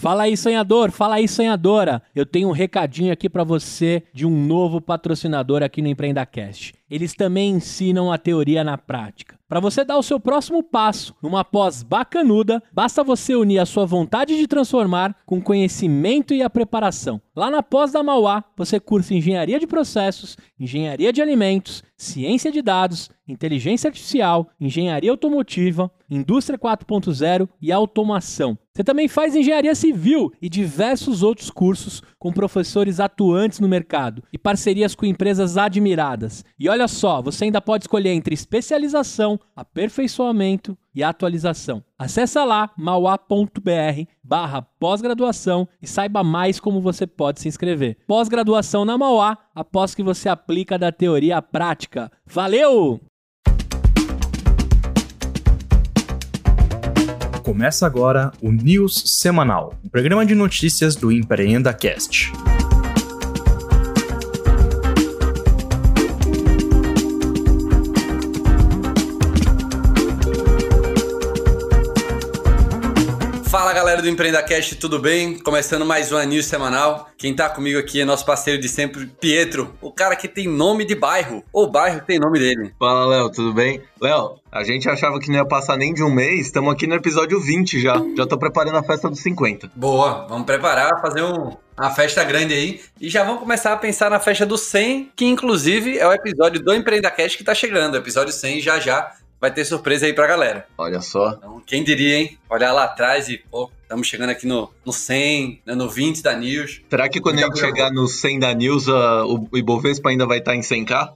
Fala aí, sonhador, fala aí, sonhadora. Eu tenho um recadinho aqui para você de um novo patrocinador aqui no EmpreendaCast. Eles também ensinam a teoria na prática. Para você dar o seu próximo passo numa pós bacanuda, basta você unir a sua vontade de transformar com conhecimento e a preparação. Lá na pós da Mauá, você cursa engenharia de processos, engenharia de alimentos, ciência de dados, inteligência artificial, engenharia automotiva, indústria 4.0 e automação. Você também faz engenharia civil e diversos outros cursos com professores atuantes no mercado e parcerias com empresas admiradas. E olha só, você ainda pode escolher entre especialização, aperfeiçoamento e atualização. Acesse lá mauá.br barra pós-graduação e saiba mais como você pode se inscrever. Pós-graduação na Mauá, após que você aplica da teoria à prática. Valeu! Começa agora o News Semanal, um programa de notícias do Empreenda Cast. Galera do EmpreendaCast, tudo bem? Começando mais uma news semanal. Quem tá comigo aqui é nosso parceiro de sempre, Pietro, o cara que tem nome de bairro. O bairro tem nome dele. Fala, Léo, tudo bem? Léo, a gente achava que não ia passar nem de um mês, estamos aqui no episódio 20 já. Já tô preparando a festa dos 50. Boa, vamos preparar, fazer um, uma festa grande aí. E já vamos começar a pensar na festa do 100, que inclusive é o episódio do EmpreendaCast que tá chegando. Episódio 100 já já vai ter surpresa aí pra galera. Olha só. Então, quem diria, hein? Olhar lá atrás e, pô, estamos chegando aqui no, no 100, né, no 20 da News. Será que quando a gente chegar no 100 da News, uh, o Ibovespa ainda vai estar em 100k?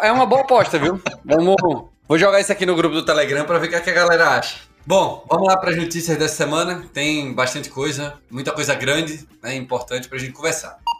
É uma boa aposta, viu? Vamos. Vou jogar isso aqui no grupo do Telegram para ver o que, é que a galera acha. Bom, vamos lá para as notícias dessa semana. Tem bastante coisa, muita coisa grande, né, importante para a gente conversar.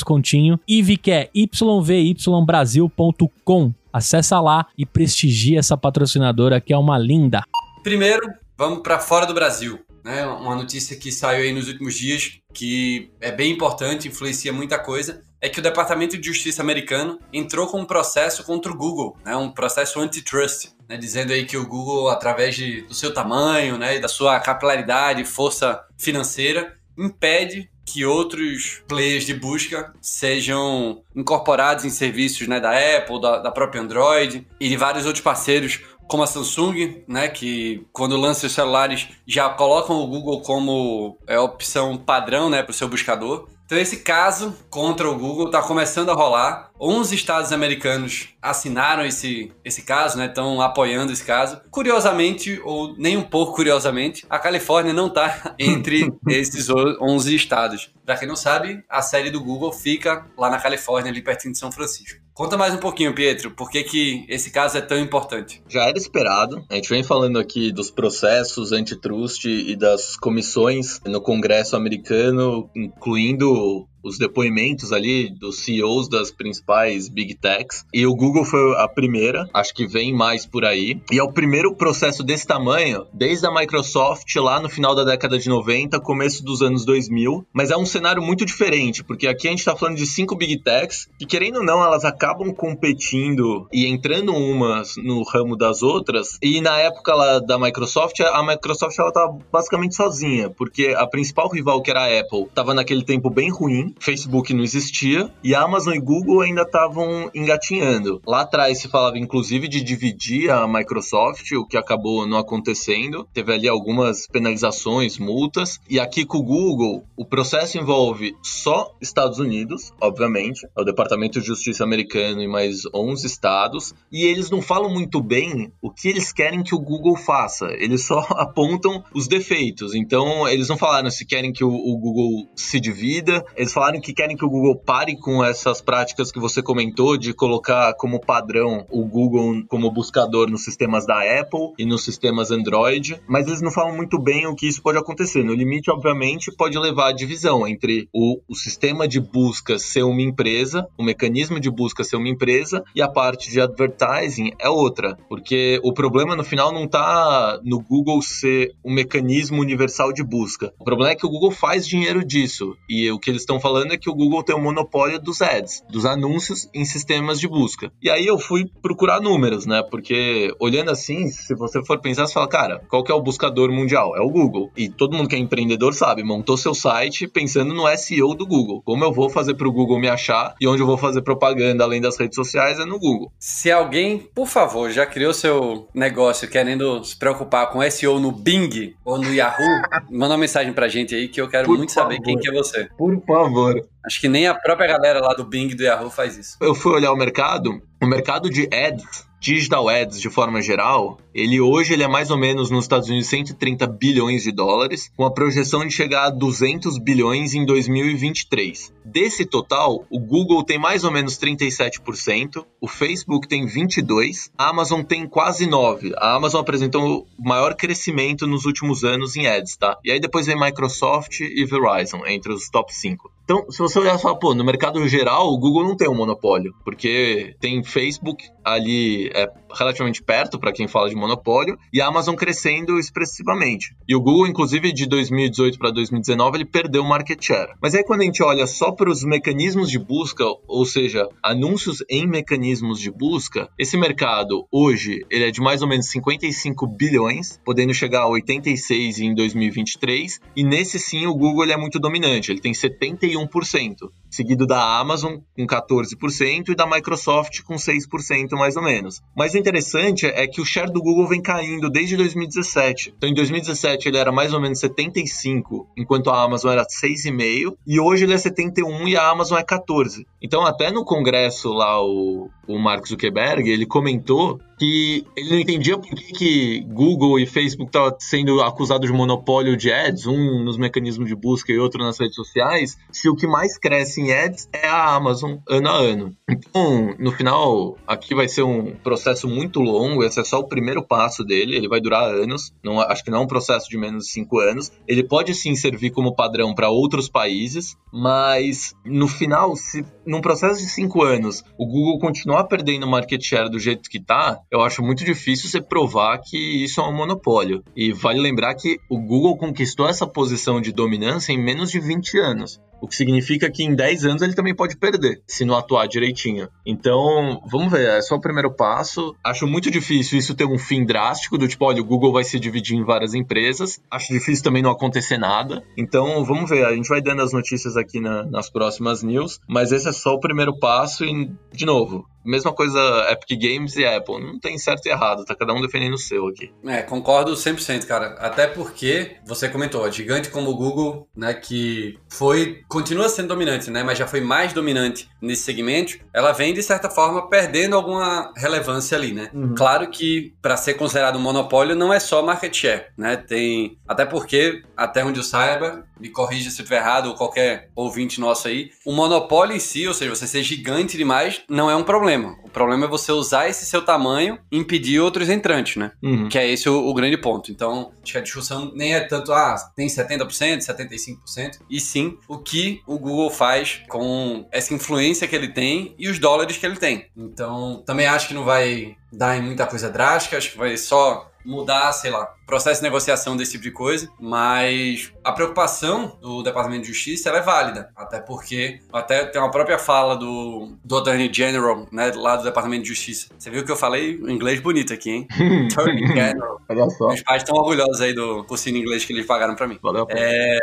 descontinho. Que é yvybrasil.com. Acessa lá e prestigia essa patrocinadora que é uma linda. Primeiro, vamos para fora do Brasil. Né? Uma notícia que saiu aí nos últimos dias que é bem importante, influencia muita coisa, é que o Departamento de Justiça americano entrou com um processo contra o Google, né? um processo antitrust, né? dizendo aí que o Google, através de, do seu tamanho né? da sua capilaridade, força financeira, impede que outros players de busca sejam incorporados em serviços né, da Apple, da, da própria Android e de vários outros parceiros como a Samsung, né, que quando lança os celulares já colocam o Google como é, opção padrão, né, para o seu buscador. Então esse caso contra o Google está começando a rolar. 11 estados americanos assinaram esse, esse caso, né? Estão apoiando esse caso. Curiosamente, ou nem um pouco curiosamente, a Califórnia não está entre esses 11 estados. Para quem não sabe, a sede do Google fica lá na Califórnia, ali pertinho de São Francisco. Conta mais um pouquinho, Pietro, por que, que esse caso é tão importante? Já era esperado. A gente vem falando aqui dos processos antitrust e das comissões no Congresso americano, incluindo os depoimentos ali dos CEOs das principais big techs. E o Google foi a primeira, acho que vem mais por aí. E é o primeiro processo desse tamanho desde a Microsoft lá no final da década de 90, começo dos anos 2000. Mas é um cenário muito diferente, porque aqui a gente está falando de cinco big techs que, querendo ou não, elas acabam competindo e entrando umas no ramo das outras. E na época lá da Microsoft, a Microsoft ela tava basicamente sozinha, porque a principal rival, que era a Apple, estava naquele tempo bem ruim Facebook não existia e Amazon e Google ainda estavam engatinhando. Lá atrás se falava inclusive de dividir a Microsoft, o que acabou não acontecendo. Teve ali algumas penalizações, multas. E aqui com o Google, o processo envolve só Estados Unidos, obviamente, é o Departamento de Justiça americano e mais 11 estados, e eles não falam muito bem o que eles querem que o Google faça. Eles só apontam os defeitos. Então, eles não falaram se querem que o, o Google se divida, eles falaram que querem que o Google pare com essas práticas que você comentou de colocar como padrão o Google como buscador nos sistemas da Apple e nos sistemas Android, mas eles não falam muito bem o que isso pode acontecer. No limite, obviamente, pode levar à divisão entre o, o sistema de busca ser uma empresa, o mecanismo de busca ser uma empresa e a parte de advertising é outra, porque o problema no final não está no Google ser um mecanismo universal de busca. O problema é que o Google faz dinheiro disso e o que eles estão falando é que o Google tem o monopólio dos ads, dos anúncios em sistemas de busca. E aí eu fui procurar números, né? Porque olhando assim, se você for pensar, você fala, cara, qual que é o buscador mundial? É o Google. E todo mundo que é empreendedor sabe, montou seu site pensando no SEO do Google. Como eu vou fazer para o Google me achar e onde eu vou fazer propaganda além das redes sociais é no Google. Se alguém, por favor, já criou seu negócio querendo se preocupar com SEO no Bing ou no Yahoo, manda uma mensagem pra gente aí que eu quero por muito favor. saber quem que é você. Por favor. Acho que nem a própria galera lá do Bing e do Yahoo faz isso. Eu fui olhar o mercado, o mercado de ads digital ads de forma geral, ele hoje ele é mais ou menos nos Estados Unidos 130 bilhões de dólares, com a projeção de chegar a 200 bilhões em 2023. Desse total, o Google tem mais ou menos 37%, o Facebook tem 22, a Amazon tem quase 9. A Amazon apresentou o maior crescimento nos últimos anos em ads, tá? E aí depois vem Microsoft e Verizon entre os top 5. Então, se você olhar e falar, pô, no mercado geral, o Google não tem um monopólio, porque tem Facebook ali é, relativamente perto para quem fala de monopólio e a Amazon crescendo expressivamente. E o Google, inclusive, de 2018 para 2019, ele perdeu market share. Mas aí quando a gente olha só para os mecanismos de busca, ou seja, anúncios em mecanismos de busca, esse mercado hoje ele é de mais ou menos 55 bilhões, podendo chegar a 86 em 2023, e nesse sim o Google é muito dominante, ele tem 71 31%, seguido da Amazon com 14% e da Microsoft com 6% mais ou menos. Mas o interessante é que o share do Google vem caindo desde 2017. Então em 2017 ele era mais ou menos 75, enquanto a Amazon era 6,5 e hoje ele é 71 e a Amazon é 14. Então até no congresso lá o, o Mark Zuckerberg, ele comentou que ele não entendia por que, que Google e Facebook estavam sendo acusados de monopólio de ads, um nos mecanismos de busca e outro nas redes sociais, se o que mais cresce em ads é a Amazon ano a ano. Então, no final, aqui vai ser um processo muito longo, esse é só o primeiro passo dele, ele vai durar anos, não, acho que não é um processo de menos de cinco anos. Ele pode sim servir como padrão para outros países, mas no final, se num processo de cinco anos o Google continuar perdendo market share do jeito que está, eu acho muito difícil você provar que isso é um monopólio. E vale lembrar que o Google conquistou essa posição de dominância em menos de 20 anos. O que significa que em 10 anos ele também pode perder, se não atuar direitinho. Então, vamos ver, é só o primeiro passo. Acho muito difícil isso ter um fim drástico, do tipo, olha, o Google vai se dividir em várias empresas. Acho difícil também não acontecer nada. Então, vamos ver, a gente vai dando as notícias aqui na, nas próximas news, mas esse é só o primeiro passo e, de novo, Mesma coisa Epic Games e Apple. Não tem certo e errado, tá cada um defendendo o seu aqui. É, concordo 100%, cara. Até porque, você comentou, gigante como o Google, né, que foi, continua sendo dominante, né, mas já foi mais dominante nesse segmento, ela vem, de certa forma, perdendo alguma relevância ali, né? Uhum. Claro que, para ser considerado um monopólio, não é só market share, né? Tem, até porque, até onde eu saiba, me corrija se eu estiver errado, ou qualquer ouvinte nosso aí, o monopólio em si, ou seja, você ser gigante demais, não é um problema. O problema é você usar esse seu tamanho e impedir outros entrantes, né? Uhum. Que é esse o, o, grande ponto. Então, acho que a discussão nem é tanto, ah, tem 70%, 75%, e sim o que o Google faz com essa influência que ele tem e os dólares que ele tem. Então, também acho que não vai dar em muita coisa drástica, acho que vai só mudar, sei lá, processo de negociação desse tipo de coisa, mas a preocupação do Departamento de Justiça ela é válida, até porque até tem uma própria fala do, do Attorney General, né, lá do Departamento de Justiça. Você viu que eu falei inglês bonito aqui, hein? Attorney General. Olha só. Meus pais estão orgulhosos aí do cursinho inglês que eles pagaram para mim. Valeu. É...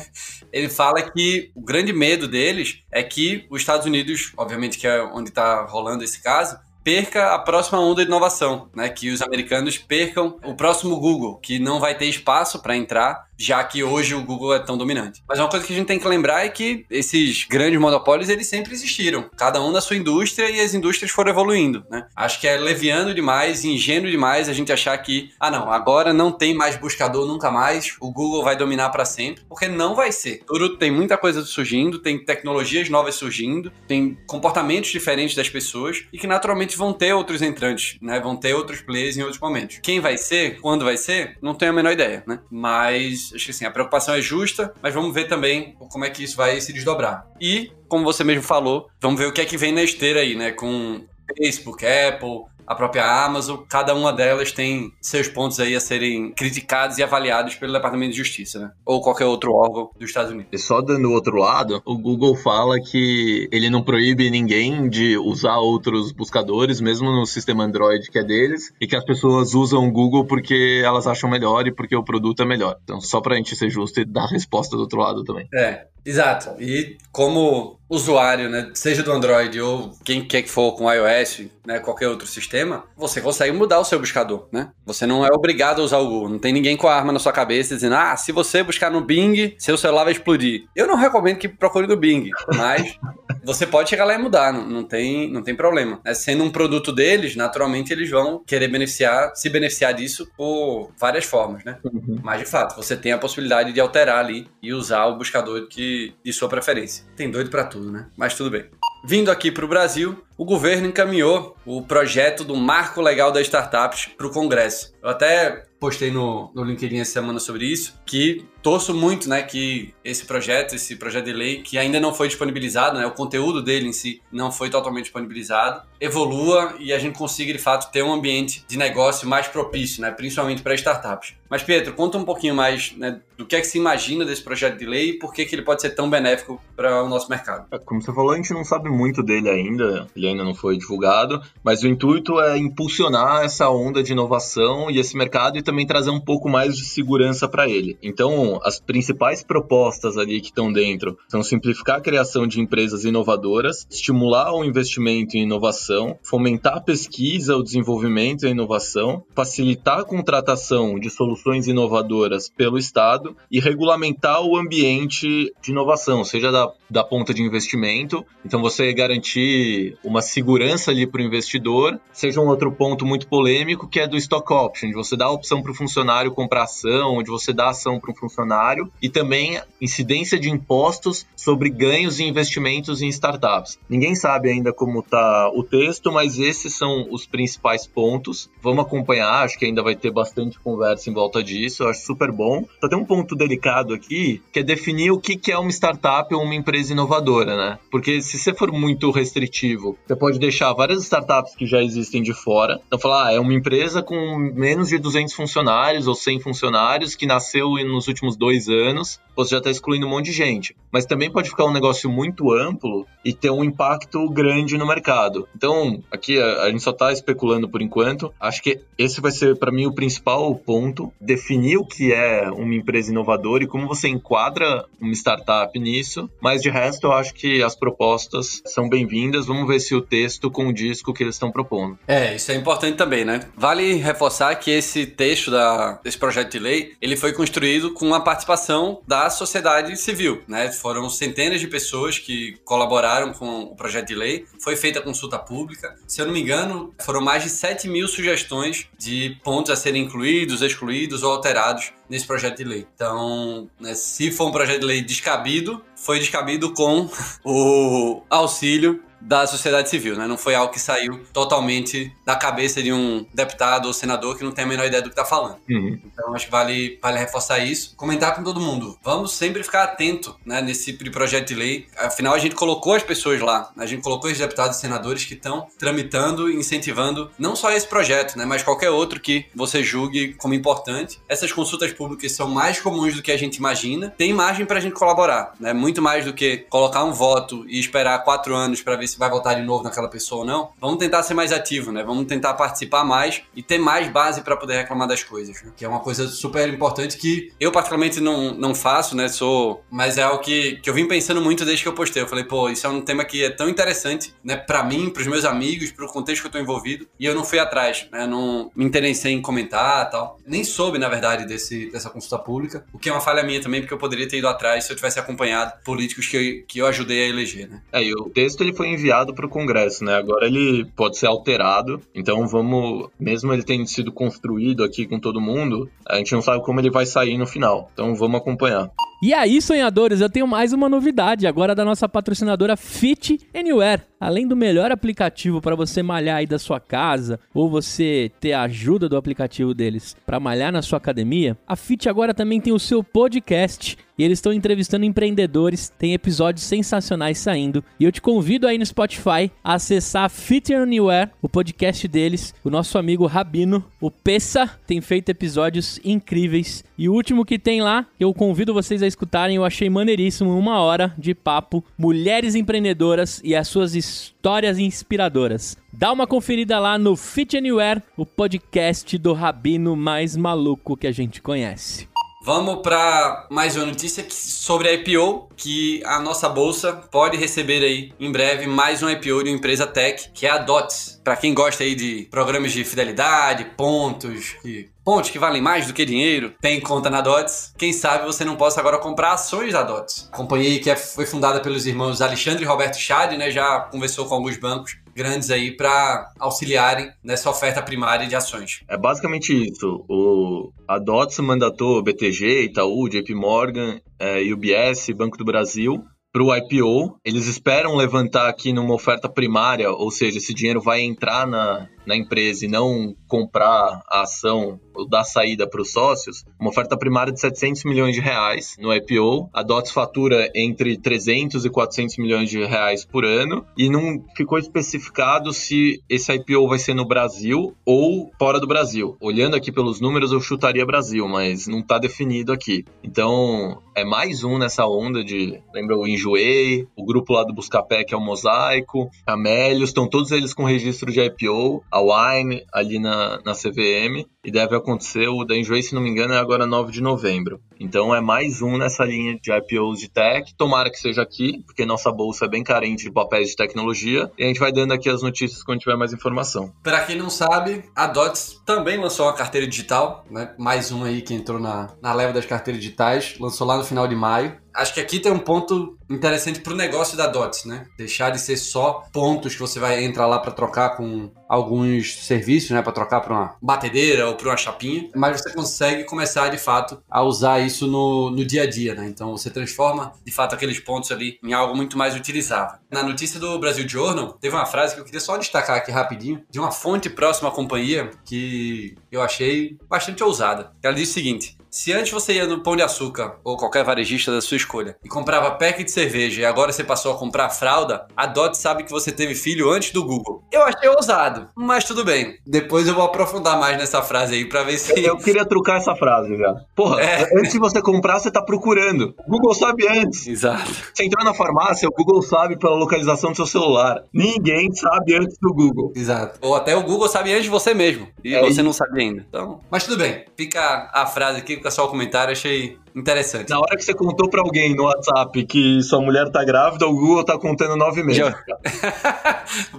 Ele fala que o grande medo deles é que os Estados Unidos, obviamente que é onde está rolando esse caso, perca a próxima onda de inovação, né? Que os americanos percam o próximo Google, que não vai ter espaço para entrar já que hoje o Google é tão dominante. Mas uma coisa que a gente tem que lembrar é que esses grandes monopólios, eles sempre existiram, cada um na sua indústria e as indústrias foram evoluindo, né? Acho que é leviano demais, ingênuo demais a gente achar que, ah não, agora não tem mais buscador nunca mais, o Google vai dominar para sempre, porque não vai ser. Tudo tem muita coisa surgindo, tem tecnologias novas surgindo, tem comportamentos diferentes das pessoas e que naturalmente vão ter outros entrantes, né? Vão ter outros players em outros momentos. Quem vai ser, quando vai ser, não tenho a menor ideia, né? Mas acho que assim, a preocupação é justa, mas vamos ver também como é que isso vai se desdobrar. E, como você mesmo falou, vamos ver o que é que vem na esteira aí, né? Com Facebook, Apple, a própria Amazon, cada uma delas tem seus pontos aí a serem criticados e avaliados pelo Departamento de Justiça, né? Ou qualquer outro órgão dos Estados Unidos. E só dando outro lado, o Google fala que ele não proíbe ninguém de usar outros buscadores, mesmo no sistema Android que é deles, e que as pessoas usam o Google porque elas acham melhor e porque o produto é melhor. Então, só pra gente ser justo e dar a resposta do outro lado também. É, exato. E como usuário, né, seja do Android ou quem quer que for com iOS, né, qualquer outro sistema, você consegue mudar o seu buscador, né? Você não é obrigado a usar o Google. Não tem ninguém com a arma na sua cabeça dizendo, ah, se você buscar no Bing, seu celular vai explodir. Eu não recomendo que procure no Bing, mas você pode chegar lá e mudar, não, não tem, não tem problema. É, sendo um produto deles, naturalmente eles vão querer beneficiar, se beneficiar disso por várias formas, né? Uhum. Mas de fato, você tem a possibilidade de alterar ali e usar o buscador que, de sua preferência. Tem doido para tudo, né? Mas tudo bem. Vindo aqui para o Brasil, o governo encaminhou o projeto do Marco Legal das Startups para o Congresso. Eu até postei no, no LinkedIn essa semana sobre isso, que torço muito, né, que esse projeto, esse projeto de lei, que ainda não foi disponibilizado, né, o conteúdo dele em si não foi totalmente disponibilizado, evolua e a gente consiga, de fato, ter um ambiente de negócio mais propício, né, principalmente para startups. Mas, Pedro, conta um pouquinho mais né, do que é que se imagina desse projeto de lei e por que, que ele pode ser tão benéfico para o nosso mercado. É, como você falou, a gente não sabe muito dele ainda, ele ainda não foi divulgado, mas o intuito é impulsionar essa onda de inovação e esse mercado e também trazer um pouco mais de segurança para ele. Então, as principais propostas ali que estão dentro são simplificar a criação de empresas inovadoras, estimular o investimento em inovação, fomentar a pesquisa, o desenvolvimento e a inovação, facilitar a contratação de soluções inovadoras pelo Estado e regulamentar o ambiente de inovação, seja da, da ponta de investimento, então você garantir uma segurança ali para o investidor, seja um outro ponto muito polêmico que é do stock option, de você dar a opção para o funcionário comprar ação, onde você dá ação para um funcionário, e também incidência de impostos sobre ganhos e investimentos em startups. Ninguém sabe ainda como está o texto, mas esses são os principais pontos. Vamos acompanhar, acho que ainda vai ter bastante conversa em volta disso, eu acho super bom. Só tem um ponto delicado aqui, que é definir o que é uma startup ou uma empresa inovadora, né? Porque se você for muito restritivo, você pode deixar várias startups que já existem de fora. Então, falar, ah, é uma empresa com menos de 200 funcionários ou 100 funcionários que nasceu nos últimos dois anos, você já está excluindo um monte de gente. Mas também pode ficar um negócio muito amplo e ter um impacto grande no mercado. Então, aqui a, a gente só está especulando por enquanto. Acho que esse vai ser, para mim, o principal ponto. Definir o que é uma empresa inovadora e como você enquadra uma startup nisso. Mas de resto, eu acho que as propostas são bem-vindas. Vamos ver se o texto com o que eles estão propondo. É, isso é importante também, né? Vale reforçar que esse texto da, desse projeto de lei, ele foi construído com a participação da sociedade civil, né? Foram centenas de pessoas que colaboraram com o projeto de lei, foi feita consulta pública. Se eu não me engano, foram mais de 7 mil sugestões de pontos a serem incluídos, excluídos ou alterados nesse projeto de lei. Então, né, se for um projeto de lei descabido, foi descabido com o auxílio da sociedade civil, né? Não foi algo que saiu totalmente da cabeça de um deputado ou senador que não tem a menor ideia do que está falando. Uhum. Então acho que vale, vale reforçar isso. Comentar com todo mundo. Vamos sempre ficar atento, né, nesse projeto de lei. Afinal, a gente colocou as pessoas lá. A gente colocou os deputados e senadores que estão tramitando e incentivando não só esse projeto, né, mas qualquer outro que você julgue como importante. Essas consultas públicas são mais comuns do que a gente imagina. Tem margem para a gente colaborar, né? Muito mais do que colocar um voto e esperar quatro anos para ver se vai votar de novo naquela pessoa ou não. Vamos tentar ser mais ativo, né? Vamos tentar participar mais e ter mais base para poder reclamar das coisas, né? que é uma coisa super importante que eu particularmente não, não faço, né? Sou, mas é algo que, que eu vim pensando muito desde que eu postei. Eu falei, pô, isso é um tema que é tão interessante, né, para mim, para os meus amigos, para o contexto que eu tô envolvido, e eu não fui atrás, né? Não me interessei em comentar, tal. Nem soube, na verdade, desse dessa consulta pública, o que é uma falha minha também, porque eu poderia ter ido atrás se eu tivesse acompanhado políticos que eu, que eu ajudei a eleger, né? É, e o texto ele foi enviado para o Congresso, né? Agora ele pode ser alterado, então vamos, mesmo ele tendo sido construído aqui com todo mundo, a gente não sabe como ele vai sair no final. Então vamos acompanhar. E aí, sonhadores, eu tenho mais uma novidade agora da nossa patrocinadora Fit Anywhere. Além do melhor aplicativo para você malhar aí da sua casa ou você ter a ajuda do aplicativo deles para malhar na sua academia, a Fit agora também tem o seu podcast e eles estão entrevistando empreendedores, tem episódios sensacionais saindo. E eu te convido aí no Spotify a acessar Fit Anywhere, o podcast deles. O nosso amigo Rabino, o Pessa, tem feito episódios incríveis. E o último que tem lá, eu convido vocês a escutarem, eu achei maneiríssimo, uma hora de papo, mulheres empreendedoras e as suas histórias inspiradoras. Dá uma conferida lá no Fit Anywhere, o podcast do Rabino mais maluco que a gente conhece. Vamos para mais uma notícia sobre a IPO, que a nossa bolsa pode receber aí em breve mais um IPO de uma empresa tech, que é a Dots. Para quem gosta aí de programas de fidelidade, pontos, que pontos que valem mais do que dinheiro, tem conta na Dots. Quem sabe você não possa agora comprar ações da Dots. A companhia que é, foi fundada pelos irmãos Alexandre e Roberto Chad, né, já conversou com alguns bancos grandes aí para auxiliarem nessa oferta primária de ações. É basicamente isso. O, a DOTS mandatou BTG, Itaú, JP Morgan, é, UBS, Banco do Brasil para o IPO. Eles esperam levantar aqui numa oferta primária, ou seja, esse dinheiro vai entrar na, na empresa e não comprar a ação ou dar saída para os sócios, uma oferta primária de 700 milhões de reais no IPO. A DOTS fatura entre 300 e 400 milhões de reais por ano e não ficou especificado se esse IPO vai ser no Brasil ou fora do Brasil. Olhando aqui pelos números, eu chutaria Brasil, mas não está definido aqui. Então, é mais um nessa onda de, lembra o Enjoei, o grupo lá do Buscapé, que é o Mosaico, a Melios, estão todos eles com registro de IPO a Wine ali na, na CVM deve acontecer o da Enjoy, se não me engano, é agora 9 de novembro. Então é mais um nessa linha de IPOs de tech. Tomara que seja aqui, porque nossa bolsa é bem carente de papéis de tecnologia. E a gente vai dando aqui as notícias quando tiver mais informação. Para quem não sabe, a Dots também lançou uma carteira digital, né? Mais um aí que entrou na, na leva das carteiras digitais. Lançou lá no final de maio acho que aqui tem um ponto interessante para o negócio da Dots, né? Deixar de ser só pontos que você vai entrar lá para trocar com alguns serviços, né? Para trocar para uma batedeira ou para uma chapinha, mas você consegue começar de fato a usar isso no, no dia a dia, né? Então você transforma de fato aqueles pontos ali em algo muito mais utilizável. Na notícia do Brasil Journal, teve uma frase que eu queria só destacar aqui rapidinho, de uma fonte próxima à companhia que eu achei bastante ousada. Ela diz o seguinte: se antes você ia no Pão de Açúcar ou qualquer varejista da sua escolha e comprava pack de cerveja e agora você passou a comprar fralda, a Dot sabe que você teve filho antes do Google. Eu achei ousado, mas tudo bem. Depois eu vou aprofundar mais nessa frase aí pra ver se. Eu queria trucar essa frase já. Porra, é. antes de você comprar, você tá procurando. O Google sabe antes. Exato. Você entrou na farmácia, o Google sabe pela localização do seu celular. Ninguém sabe antes do Google. Exato. Ou até o Google sabe antes de você mesmo. E é você isso. não sabe ainda. Então. Mas tudo bem. Fica a frase aqui só o comentário, achei interessante. Na hora que você contou pra alguém no WhatsApp que sua mulher tá grávida, o Google tá contando nove meses.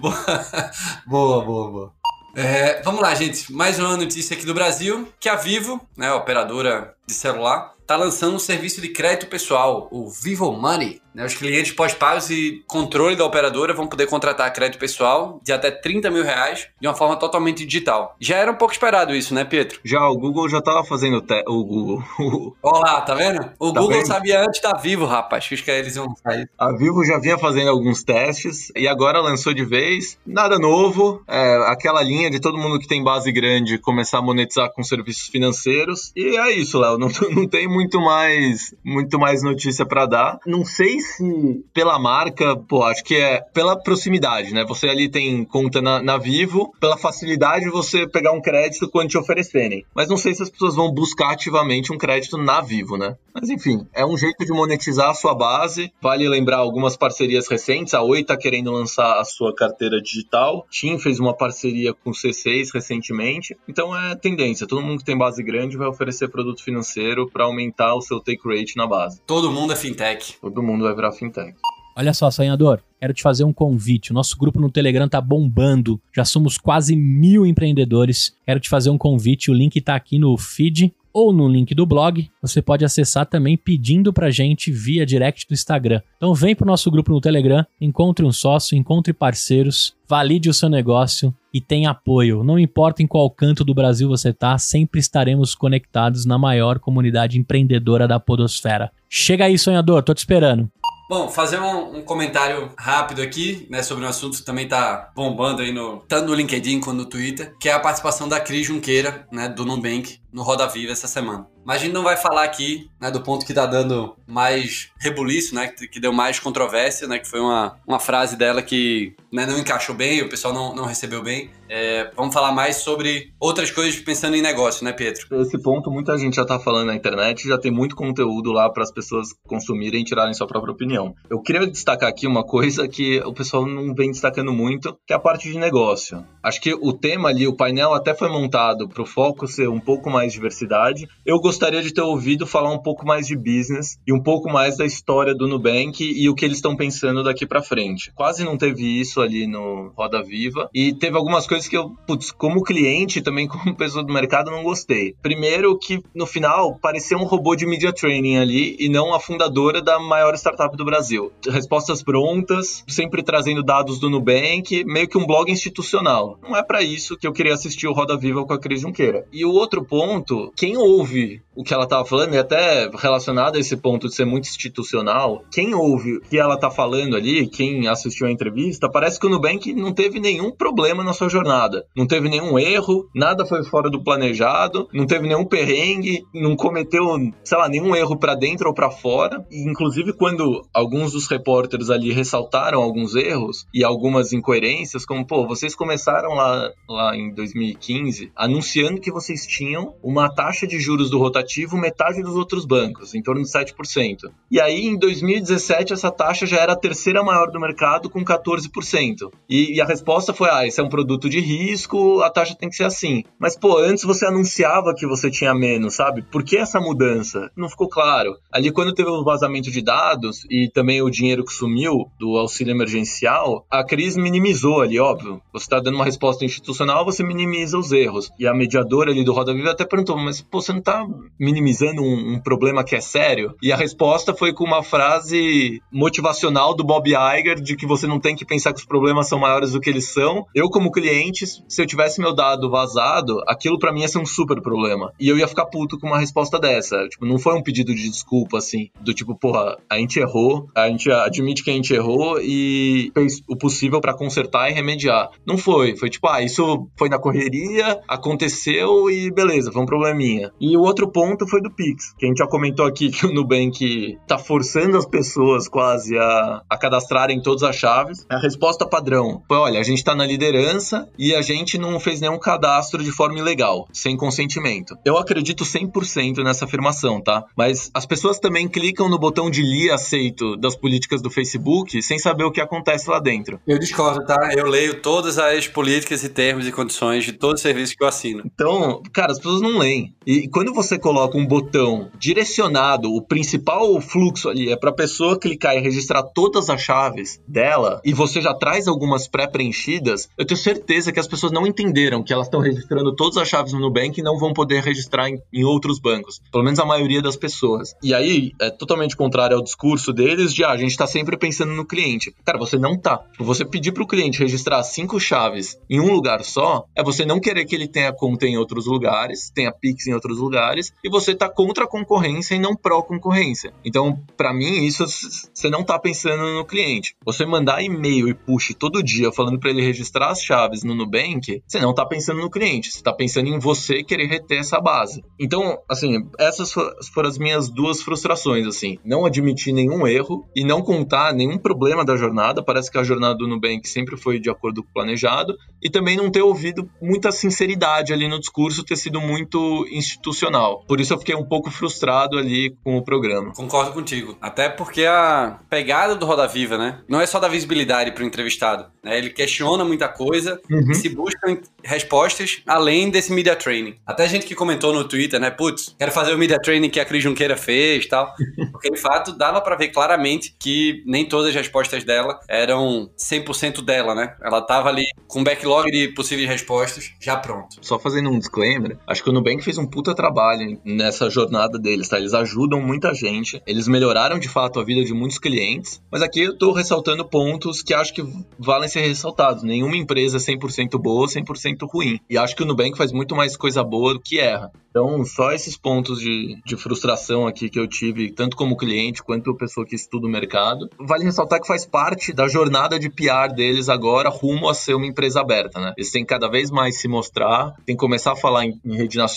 boa, boa, boa. É, vamos lá, gente. Mais uma notícia aqui do Brasil, que a Vivo, né, a operadora de celular, está lançando um serviço de crédito pessoal, o Vivo Money. Né? Os clientes pós-pagos e controle da operadora vão poder contratar crédito pessoal de até 30 mil reais de uma forma totalmente digital. Já era um pouco esperado isso, né, Pietro? Já, o Google já estava fazendo te... o Google. Olha lá, tá vendo? O tá Google vendo? sabia antes da Vivo, rapaz, que eles iam sair. A Vivo já vinha fazendo alguns testes e agora lançou de vez. Nada novo, é, aquela linha de todo mundo que tem base grande começar a monetizar com serviços financeiros. E é isso, Léo. Não, não tem muito mais, muito mais notícia para dar. Não sei se pela marca, pô, acho que é pela proximidade, né? Você ali tem conta na, na Vivo, pela facilidade você pegar um crédito quando te oferecerem. Mas não sei se as pessoas vão buscar ativamente um crédito na Vivo, né? Mas enfim, é um jeito de monetizar a sua base. Vale lembrar algumas parcerias recentes. A Oi tá querendo lançar a sua carteira digital. TIM fez uma parceria com o C6 recentemente. Então é tendência. Todo mundo que tem base grande vai oferecer produto financeiro para aumentar o seu take rate na base. Todo mundo é fintech. Todo mundo vai virar fintech. Olha só, sonhador, quero te fazer um convite. O nosso grupo no Telegram tá bombando. Já somos quase mil empreendedores. Quero te fazer um convite. O link tá aqui no feed ou no link do blog. Você pode acessar também pedindo pra gente via direct do Instagram. Então vem pro nosso grupo no Telegram, encontre um sócio, encontre parceiros, valide o seu negócio e tenha apoio. Não importa em qual canto do Brasil você tá, sempre estaremos conectados na maior comunidade empreendedora da podosfera. Chega aí, sonhador, tô te esperando. Bom, fazer um, um, comentário rápido aqui, né, sobre um assunto que também tá bombando aí no tanto no LinkedIn quanto no Twitter, que é a participação da Cris Junqueira, né, do Nubank, no Roda Viva essa semana. Mas a gente não vai falar aqui, né, do ponto que tá dando mais rebuliço, né, que, deu mais controvérsia, né, que foi uma, uma frase dela que né, não encaixou bem, o pessoal não, não recebeu bem. É, vamos falar mais sobre outras coisas pensando em negócio, né, Pedro? Esse ponto muita gente já tá falando na internet, já tem muito conteúdo lá para as pessoas consumirem e tirarem sua própria opinião. Eu queria destacar aqui uma coisa que o pessoal não vem destacando muito, que é a parte de negócio. Acho que o tema ali, o painel até foi montado para o foco ser um pouco mais diversidade. Eu gostaria de ter ouvido falar um pouco mais de business e um pouco mais da história do Nubank e o que eles estão pensando daqui para frente. Quase não teve isso ali no Roda Viva e teve algumas coisas coisas que eu, putz, como cliente, também como pessoa do mercado, não gostei. Primeiro, que no final parecia um robô de media training ali e não a fundadora da maior startup do Brasil. Respostas prontas, sempre trazendo dados do Nubank, meio que um blog institucional. Não é para isso que eu queria assistir o Roda Viva com a Cris Junqueira. E o outro ponto, quem ouve o que ela estava falando, e até relacionado a esse ponto de ser muito institucional, quem ouve o que ela está falando ali, quem assistiu a entrevista, parece que o Nubank não teve nenhum problema na sua jornada. Não teve nenhum erro, nada foi fora do planejado, não teve nenhum perrengue, não cometeu, sei lá, nenhum erro para dentro ou para fora. E, inclusive, quando alguns dos repórteres ali ressaltaram alguns erros e algumas incoerências, como, pô, vocês começaram lá, lá em 2015 anunciando que vocês tinham uma taxa de juros do rotativo metade dos outros bancos, em torno de 7%. E aí, em 2017, essa taxa já era a terceira maior do mercado, com 14%. E, e a resposta foi: ah, esse é um produto de risco, a taxa tem que ser assim. Mas, pô, antes você anunciava que você tinha menos, sabe? Por que essa mudança? Não ficou claro. Ali, quando teve o vazamento de dados e também o dinheiro que sumiu do auxílio emergencial, a crise minimizou ali, óbvio. Você está dando uma resposta institucional, você minimiza os erros. E a mediadora ali do Roda Viva até perguntou: mas, pô, você não está minimizando um, um, problema que é sério? E a resposta foi com uma frase motivacional do Bob Iger de que você não tem que pensar que os problemas são maiores do que eles são. Eu, como cliente, se eu tivesse meu dado vazado, aquilo para mim ia ser um super problema. E eu ia ficar puto com uma resposta dessa. Tipo, não foi um pedido de desculpa, assim, do tipo, porra, a gente errou, a gente admite que a gente errou e fez o possível para consertar e remediar. Não foi. Foi tipo, ah, isso foi na correria, aconteceu e beleza, um probleminha. E o outro ponto foi do Pix, que a gente já comentou aqui que o Nubank tá forçando as pessoas quase a, a cadastrarem todas as chaves. A resposta padrão foi: olha, a gente tá na liderança e a gente não fez nenhum cadastro de forma ilegal, sem consentimento. Eu acredito 100% nessa afirmação, tá? Mas as pessoas também clicam no botão de li aceito das políticas do Facebook sem saber o que acontece lá dentro. Eu discordo, tá? Eu leio todas as políticas e termos e condições de todos os serviços que eu assino. Então, cara, as pessoas não leem. E quando você coloca coloca um botão direcionado, o principal fluxo ali é para a pessoa clicar e registrar todas as chaves dela, e você já traz algumas pré-preenchidas, eu tenho certeza que as pessoas não entenderam que elas estão registrando todas as chaves no Nubank e não vão poder registrar em, em outros bancos. Pelo menos a maioria das pessoas. E aí, é totalmente contrário ao discurso deles de ah, a gente está sempre pensando no cliente. Cara, você não tá. Você pedir para o cliente registrar cinco chaves em um lugar só, é você não querer que ele tenha conta em outros lugares, tenha Pix em outros lugares, e você tá contra a concorrência e não pró-concorrência. Então, para mim, isso você não tá pensando no cliente. Você mandar e-mail e push todo dia falando para ele registrar as chaves no Nubank, você não tá pensando no cliente, você tá pensando em você querer reter essa base. Então, assim, essas foram as minhas duas frustrações, assim. Não admitir nenhum erro e não contar nenhum problema da jornada. Parece que a jornada do Nubank sempre foi de acordo com o planejado. E também não ter ouvido muita sinceridade ali no discurso, ter sido muito institucional. Por isso eu fiquei um pouco frustrado ali com o programa. Concordo contigo. Até porque a pegada do Roda Viva, né? Não é só dar visibilidade para o entrevistado. Né? Ele questiona muita coisa uhum. e se buscam respostas além desse media training. Até gente que comentou no Twitter, né? Putz, quero fazer o media training que a Cris Junqueira fez tal. Porque de fato dava para ver claramente que nem todas as respostas dela eram 100% dela, né? Ela tava ali com um backlog de possíveis respostas já pronto. Só fazendo um disclaimer, acho que o Nubank fez um puta trabalho nessa jornada deles, tá? Eles ajudam muita gente, eles melhoraram de fato a vida de muitos clientes, mas aqui eu tô ressaltando pontos que acho que valem ser ressaltados. Nenhuma empresa é 100% boa, 100% ruim. E acho que o Nubank faz muito mais coisa boa do que erra. Então, só esses pontos de, de frustração aqui que eu tive, tanto como cliente quanto pessoa que estuda o mercado. Vale ressaltar que faz parte da jornada de PR deles agora rumo a ser uma empresa aberta, né? Eles têm cada vez mais se mostrar, tem que começar a falar em, em rede nacional,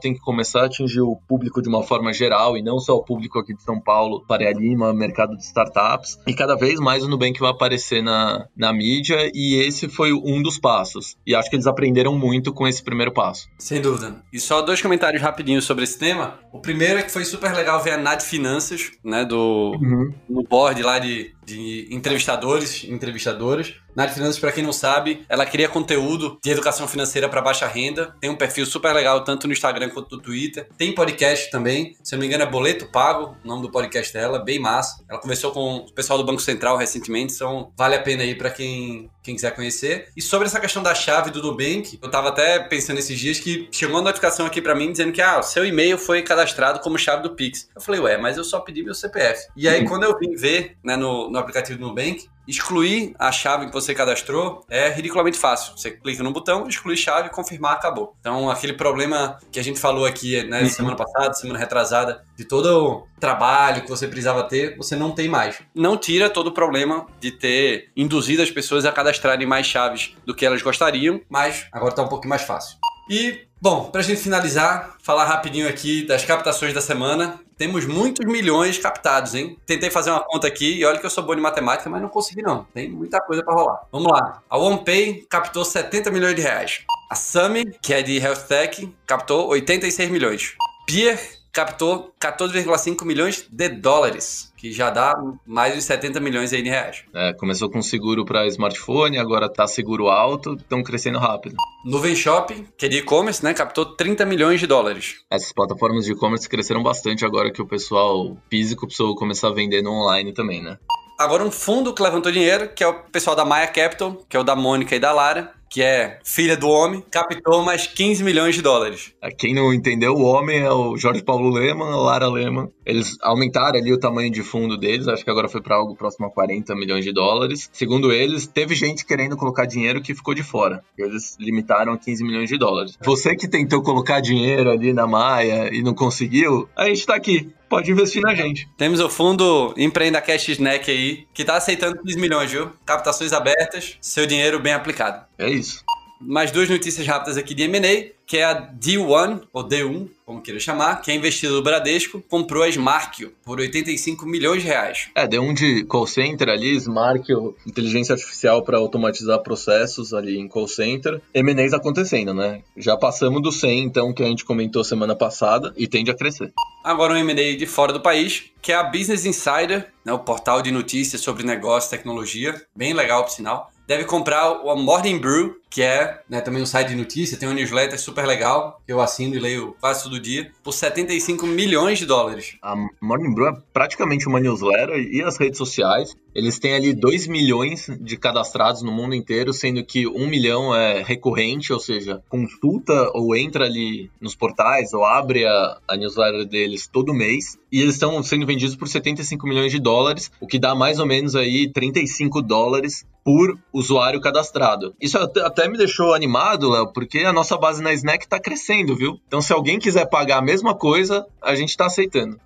tem que começar a atingir o público de uma forma geral e não só o público aqui de São Paulo, Faria Lima, mercado de startups. E cada vez mais o Nubank vai aparecer na, na mídia e esse foi um dos passos. E acho que eles aprenderam muito com esse primeiro passo. Sem dúvida. E só dois comentários rapidinhos sobre esse tema. O primeiro é que foi super legal ver a Nath Finanças, né, do uhum. no board lá de, de entrevistadores, entrevistadoras. Nath Finanças, para quem não sabe, ela cria conteúdo de educação financeira para baixa renda. Tem um perfil super legal tanto no Instagram quanto no Twitter. Tem podcast também, se eu não me engano é Boleto Pago, o nome do podcast dela, bem massa. Ela conversou com o pessoal do Banco Central recentemente, então vale a pena aí para quem, quem quiser conhecer. E sobre essa questão da chave do Nubank, eu tava até pensando esses dias que chegou uma notificação aqui para mim dizendo que ah, o seu e-mail foi cadastrado como chave do Pix. Eu falei, ué, mas eu só pedi meu CPF. E aí, quando eu vim ver né, no, no aplicativo do Nubank, Excluir a chave que você cadastrou é ridiculamente fácil. Você clica no botão, exclui chave, confirmar, acabou. Então, aquele problema que a gente falou aqui né, uhum. semana passada, semana retrasada, de todo o trabalho que você precisava ter, você não tem mais. Não tira todo o problema de ter induzido as pessoas a cadastrarem mais chaves do que elas gostariam, mas agora está um pouquinho mais fácil. E Bom, para a gente finalizar, falar rapidinho aqui das captações da semana. Temos muitos milhões captados, hein? Tentei fazer uma conta aqui e olha que eu sou bom de matemática, mas não consegui não. Tem muita coisa para rolar. Vamos lá. A OnePay captou 70 milhões de reais. A Sami, que é de Health Tech, captou 86 milhões. Peer captou 14,5 milhões de dólares, que já dá mais de 70 milhões aí de reais. É, começou com seguro para smartphone, agora tá seguro alto, estão crescendo rápido. Nuvem Shop, que é de e-commerce, né, captou 30 milhões de dólares. Essas plataformas de e-commerce cresceram bastante agora que o pessoal físico precisou começar a vender no online também, né? Agora um fundo que levantou dinheiro, que é o pessoal da Maya Capital, que é o da Mônica e da Lara, que é filha do homem, captou mais 15 milhões de dólares. Quem não entendeu, o homem é o Jorge Paulo Leman, a Lara Leman. Eles aumentaram ali o tamanho de fundo deles, acho que agora foi para algo próximo a 40 milhões de dólares. Segundo eles, teve gente querendo colocar dinheiro que ficou de fora. Eles limitaram a 15 milhões de dólares. Você que tentou colocar dinheiro ali na Maia e não conseguiu, a gente tá aqui pode investir na gente. Temos o fundo Empreenda Cash Snack aí, que tá aceitando 15 milhões, viu? Captações abertas, seu dinheiro bem aplicado. É isso. Mais duas notícias rápidas aqui de M&A que é a D1, ou D1, como queira chamar, que é investido do Bradesco, comprou a Smarkio por 85 milhões de reais. É, D1 de call center ali, Smarkio, inteligência artificial para automatizar processos ali em call center. M&As acontecendo, né? Já passamos do 100, então, que a gente comentou semana passada, e tende a crescer. Agora um M&A de fora do país, que é a Business Insider, né, o portal de notícias sobre negócio e tecnologia, bem legal, por sinal deve comprar o Morning Brew, que é né, também um site de notícia, tem uma newsletter super legal, eu assino e leio quase todo dia, por 75 milhões de dólares. A Morning Brew é praticamente uma newsletter e as redes sociais. Eles têm ali 2 milhões de cadastrados no mundo inteiro, sendo que 1 milhão é recorrente, ou seja, consulta ou entra ali nos portais ou abre a, a newsletter deles todo mês. E eles estão sendo vendidos por 75 milhões de dólares, o que dá mais ou menos aí 35 dólares por usuário cadastrado. Isso até me deixou animado, Léo, porque a nossa base na Snack está crescendo, viu? Então, se alguém quiser pagar a mesma coisa, a gente está aceitando.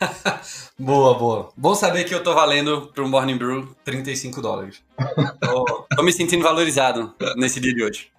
boa, boa. Bom saber que eu tô valendo pro Morning Brew 35 dólares. tô, tô me sentindo valorizado nesse dia de hoje.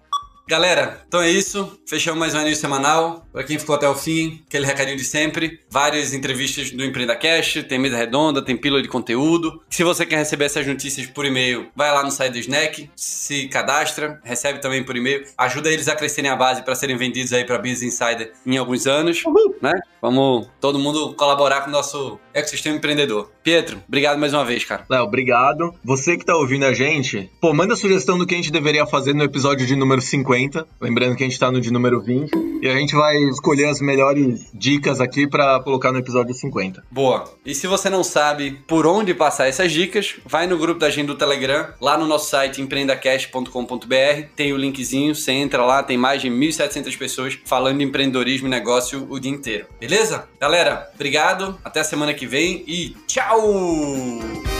Galera, então é isso. Fechamos mais um anúncio semanal. Para quem ficou até o fim, aquele recadinho de sempre. Várias entrevistas do Empreenda Cash, tem mesa redonda, tem pílula de conteúdo. Se você quer receber essas notícias por e-mail, vai lá no site do Snack, se cadastra, recebe também por e-mail. Ajuda eles a crescerem a base para serem vendidos aí para Business Insider em alguns anos, Uhul. né? Vamos todo mundo colaborar com o nosso ecossistema empreendedor. Pietro, obrigado mais uma vez, cara. Léo, obrigado. Você que tá ouvindo a gente, pô, manda sugestão do que a gente deveria fazer no episódio de número 50. Lembrando que a gente tá no de número 20. E a gente vai escolher as melhores dicas aqui para colocar no episódio 50. Boa. E se você não sabe por onde passar essas dicas, vai no grupo da gente do Telegram, lá no nosso site empreendacast.com.br. Tem o linkzinho, você entra lá, tem mais de 1.700 pessoas falando de empreendedorismo e negócio o dia inteiro. Beleza? Galera, obrigado. Até a semana que vem e tchau!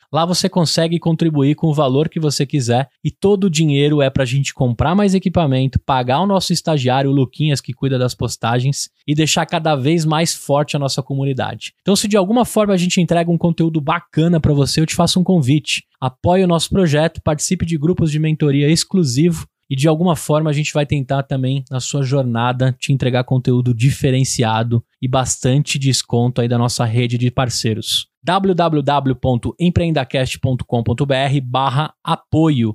Lá você consegue contribuir com o valor que você quiser e todo o dinheiro é para a gente comprar mais equipamento, pagar o nosso estagiário, o Luquinhas, que cuida das postagens, e deixar cada vez mais forte a nossa comunidade. Então, se de alguma forma a gente entrega um conteúdo bacana para você, eu te faço um convite. Apoie o nosso projeto, participe de grupos de mentoria exclusivo e de alguma forma a gente vai tentar também na sua jornada te entregar conteúdo diferenciado e bastante desconto aí da nossa rede de parceiros www.empreendacast.com.br barra apoio